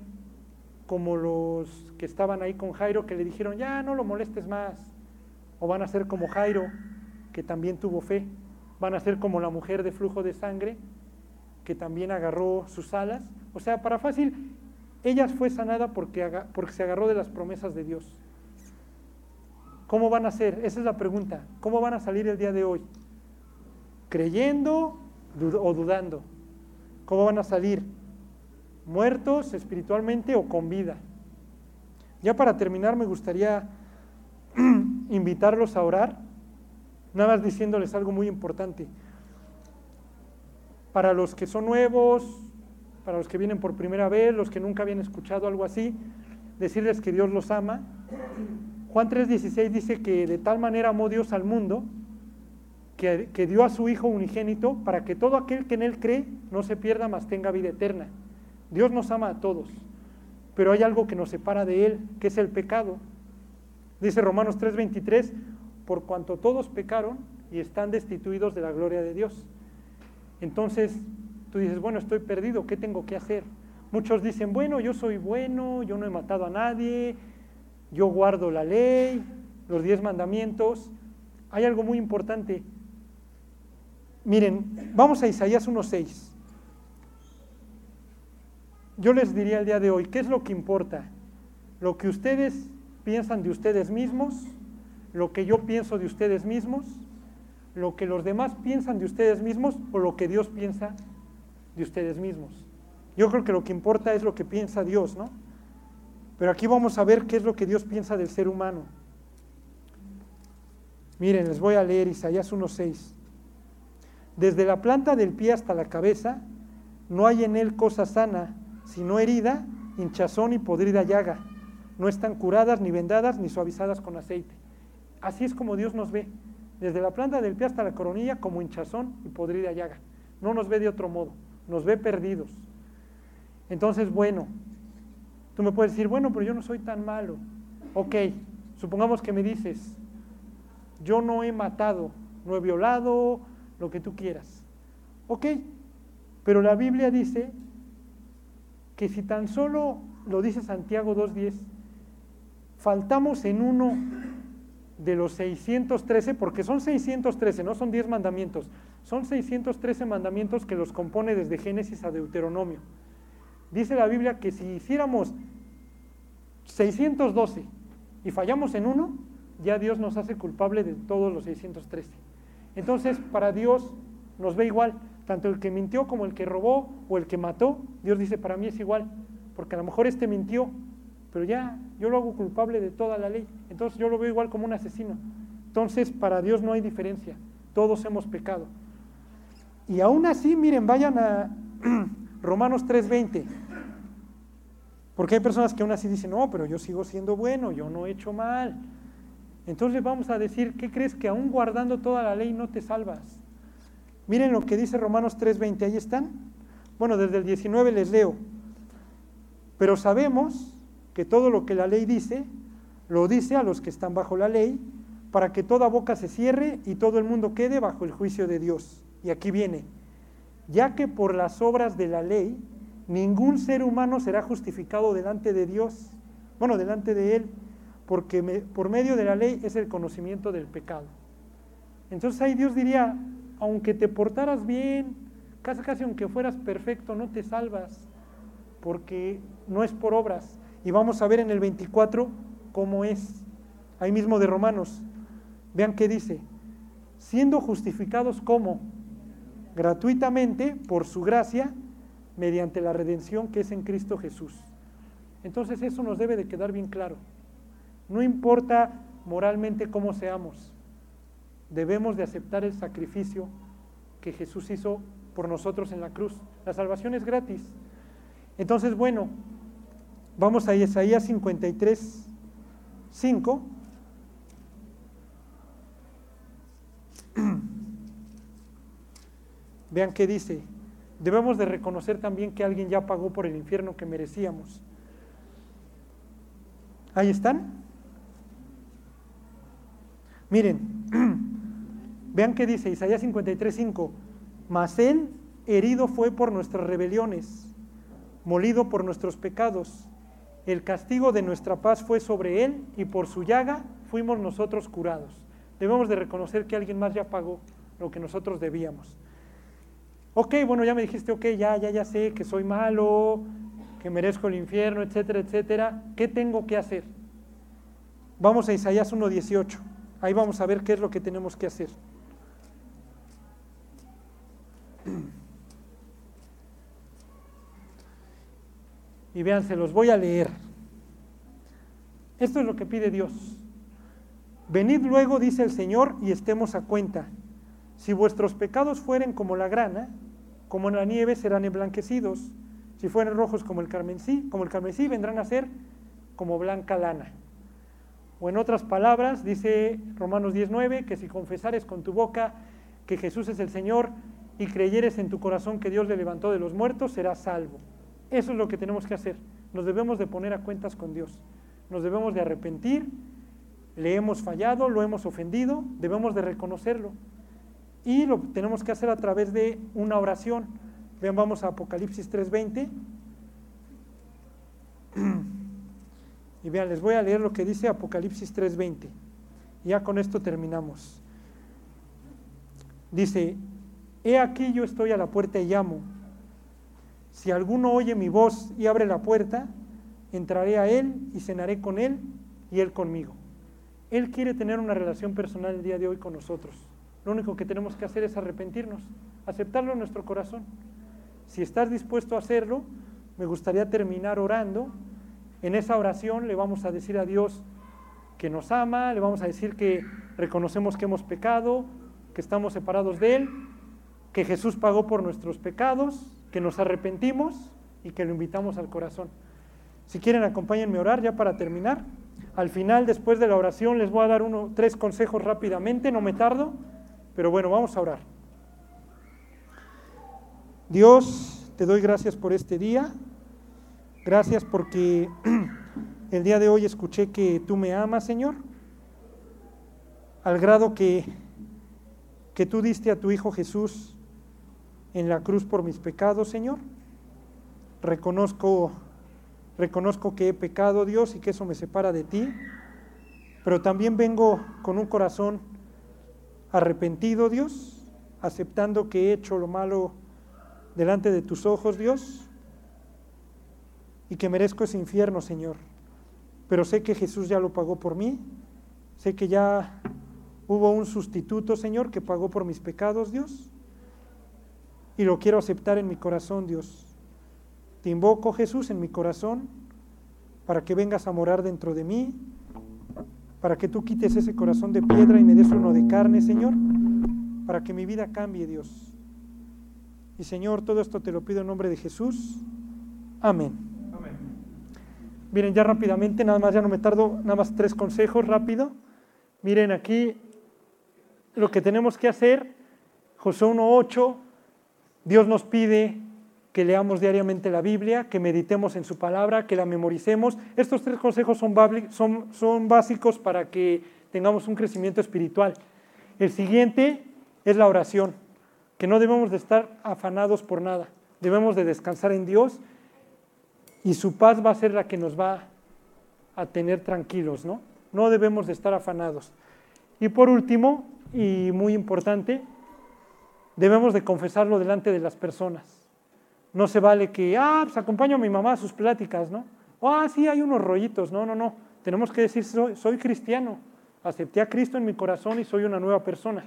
como los que estaban ahí con Jairo, que le dijeron, ya no lo molestes más? O van a ser como Jairo, que también tuvo fe, van a ser como la mujer de flujo de sangre, que también agarró sus alas. O sea, para fácil, ella fue sanada porque, porque se agarró de las promesas de Dios. ¿Cómo van a ser? Esa es la pregunta. ¿Cómo van a salir el día de hoy? ¿Creyendo o dudando? ¿Cómo van a salir? ¿Muertos espiritualmente o con vida? Ya para terminar me gustaría invitarlos a orar, nada más diciéndoles algo muy importante. Para los que son nuevos, para los que vienen por primera vez, los que nunca habían escuchado algo así, decirles que Dios los ama. Juan 3:16 dice que de tal manera amó Dios al mundo que, que, dio a su Hijo unigénito para que todo aquel que en Él cree no se pierda, mas tenga vida eterna. Dios nos ama a todos, pero hay algo que nos separa de Él, que es el pecado. Dice Romanos 3:23, por cuanto todos pecaron y están destituidos de la gloria de Dios. Entonces tú dices, bueno, estoy perdido, ¿qué tengo que hacer? Muchos dicen, bueno, yo soy bueno, yo no he matado a nadie, yo guardo la ley, los diez mandamientos. Hay algo muy importante. Miren, vamos a Isaías 1.6. Yo les diría el día de hoy, ¿qué es lo que importa? ¿Lo que ustedes piensan de ustedes mismos? ¿Lo que yo pienso de ustedes mismos? ¿Lo que los demás piensan de ustedes mismos o lo que Dios piensa de ustedes mismos? Yo creo que lo que importa es lo que piensa Dios, ¿no? Pero aquí vamos a ver qué es lo que Dios piensa del ser humano. Miren, les voy a leer Isaías 1.6. Desde la planta del pie hasta la cabeza, no hay en él cosa sana, sino herida, hinchazón y podrida llaga. No están curadas, ni vendadas, ni suavizadas con aceite. Así es como Dios nos ve, desde la planta del pie hasta la coronilla, como hinchazón y podrida llaga. No nos ve de otro modo, nos ve perdidos. Entonces, bueno, tú me puedes decir, bueno, pero yo no soy tan malo. Ok, supongamos que me dices, yo no he matado, no he violado, lo que tú quieras. Ok, pero la Biblia dice que si tan solo, lo dice Santiago 2.10, faltamos en uno de los 613, porque son 613, no son 10 mandamientos, son 613 mandamientos que los compone desde Génesis a Deuteronomio. Dice la Biblia que si hiciéramos 612 y fallamos en uno, ya Dios nos hace culpable de todos los 613. Entonces, para Dios nos ve igual, tanto el que mintió como el que robó o el que mató, Dios dice, para mí es igual, porque a lo mejor este mintió, pero ya yo lo hago culpable de toda la ley, entonces yo lo veo igual como un asesino. Entonces, para Dios no hay diferencia, todos hemos pecado. Y aún así, miren, vayan a Romanos 3:20. Porque hay personas que aún así dicen, no, pero yo sigo siendo bueno, yo no he hecho mal. Entonces vamos a decir, ¿qué crees que aún guardando toda la ley no te salvas? Miren lo que dice Romanos 3:20, ahí están. Bueno, desde el 19 les leo. Pero sabemos que todo lo que la ley dice, lo dice a los que están bajo la ley, para que toda boca se cierre y todo el mundo quede bajo el juicio de Dios. Y aquí viene, ya que por las obras de la ley ningún ser humano será justificado delante de Dios, bueno, delante de Él, porque por medio de la ley es el conocimiento del pecado. Entonces ahí Dios diría, aunque te portaras bien, casi casi aunque fueras perfecto, no te salvas, porque no es por obras. Y vamos a ver en el 24 cómo es, ahí mismo de Romanos. Vean qué dice, siendo justificados como gratuitamente por su gracia mediante la redención que es en Cristo Jesús. Entonces eso nos debe de quedar bien claro. No importa moralmente cómo seamos, debemos de aceptar el sacrificio que Jesús hizo por nosotros en la cruz. La salvación es gratis. Entonces, bueno, vamos a Isaías 53, 5. Vean qué dice. Debemos de reconocer también que alguien ya pagó por el infierno que merecíamos. Ahí están. Miren, vean qué dice Isaías 53:5. Mas él herido fue por nuestras rebeliones, molido por nuestros pecados. El castigo de nuestra paz fue sobre él y por su llaga fuimos nosotros curados. Debemos de reconocer que alguien más ya pagó lo que nosotros debíamos. Ok, bueno, ya me dijiste, ok, ya, ya, ya sé que soy malo, que merezco el infierno, etcétera, etcétera. ¿Qué tengo que hacer? Vamos a Isaías 1.18. Ahí vamos a ver qué es lo que tenemos que hacer. Y vean, se los voy a leer. Esto es lo que pide Dios. Venid luego, dice el Señor, y estemos a cuenta. Si vuestros pecados fueren como la grana, como la nieve serán emblanquecidos. Si fueren rojos como el carmesí, como el carmesí vendrán a ser como blanca lana. O en otras palabras, dice Romanos 19, que si confesares con tu boca que Jesús es el Señor y creyeres en tu corazón que Dios le levantó de los muertos, serás salvo. Eso es lo que tenemos que hacer. Nos debemos de poner a cuentas con Dios. Nos debemos de arrepentir. Le hemos fallado, lo hemos ofendido, debemos de reconocerlo. Y lo tenemos que hacer a través de una oración. Vean, vamos a Apocalipsis 3:20. Y vean, les voy a leer lo que dice Apocalipsis 3:20. Ya con esto terminamos. Dice, he aquí yo estoy a la puerta y llamo. Si alguno oye mi voz y abre la puerta, entraré a él y cenaré con él y él conmigo. Él quiere tener una relación personal el día de hoy con nosotros. Lo único que tenemos que hacer es arrepentirnos, aceptarlo en nuestro corazón. Si estás dispuesto a hacerlo, me gustaría terminar orando. En esa oración le vamos a decir a Dios que nos ama, le vamos a decir que reconocemos que hemos pecado, que estamos separados de Él, que Jesús pagó por nuestros pecados, que nos arrepentimos y que lo invitamos al corazón. Si quieren, acompáñenme a orar ya para terminar. Al final, después de la oración, les voy a dar uno, tres consejos rápidamente, no me tardo. Pero bueno, vamos a orar. Dios, te doy gracias por este día. Gracias porque el día de hoy escuché que tú me amas, Señor. Al grado que, que tú diste a tu Hijo Jesús en la cruz por mis pecados, Señor. Reconozco, reconozco que he pecado, Dios, y que eso me separa de ti. Pero también vengo con un corazón arrepentido, Dios, aceptando que he hecho lo malo delante de tus ojos, Dios, y que merezco ese infierno, Señor. Pero sé que Jesús ya lo pagó por mí, sé que ya hubo un sustituto, Señor, que pagó por mis pecados, Dios, y lo quiero aceptar en mi corazón, Dios. Te invoco, Jesús, en mi corazón, para que vengas a morar dentro de mí, para que tú quites ese corazón de piedra y me des uno de carne, Señor, para que mi vida cambie, Dios. Y Señor, todo esto te lo pido en nombre de Jesús. Amén. Amén. Miren, ya rápidamente, nada más, ya no me tardo, nada más tres consejos rápido. Miren aquí lo que tenemos que hacer, José 1.8, Dios nos pide que leamos diariamente la Biblia, que meditemos en su palabra, que la memoricemos. Estos tres consejos son, básicos para que tengamos un crecimiento espiritual. El siguiente es la oración, que no debemos de estar afanados por nada, debemos de descansar en Dios y su paz va a ser la que nos va a tener tranquilos, ¿no? No debemos de estar afanados. Y por último, y muy importante, debemos de confesarlo delante de las personas. No se vale que, ah, pues acompaño a mi mamá a sus pláticas, ¿no? ah, sí, hay unos rollitos. No, no, no. Tenemos que decir, soy, soy cristiano. Acepté a Cristo en mi corazón y soy una nueva persona.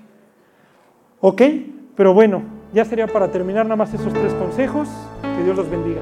¿Ok? Pero bueno, ya sería para terminar nada más esos tres consejos. Que Dios los bendiga.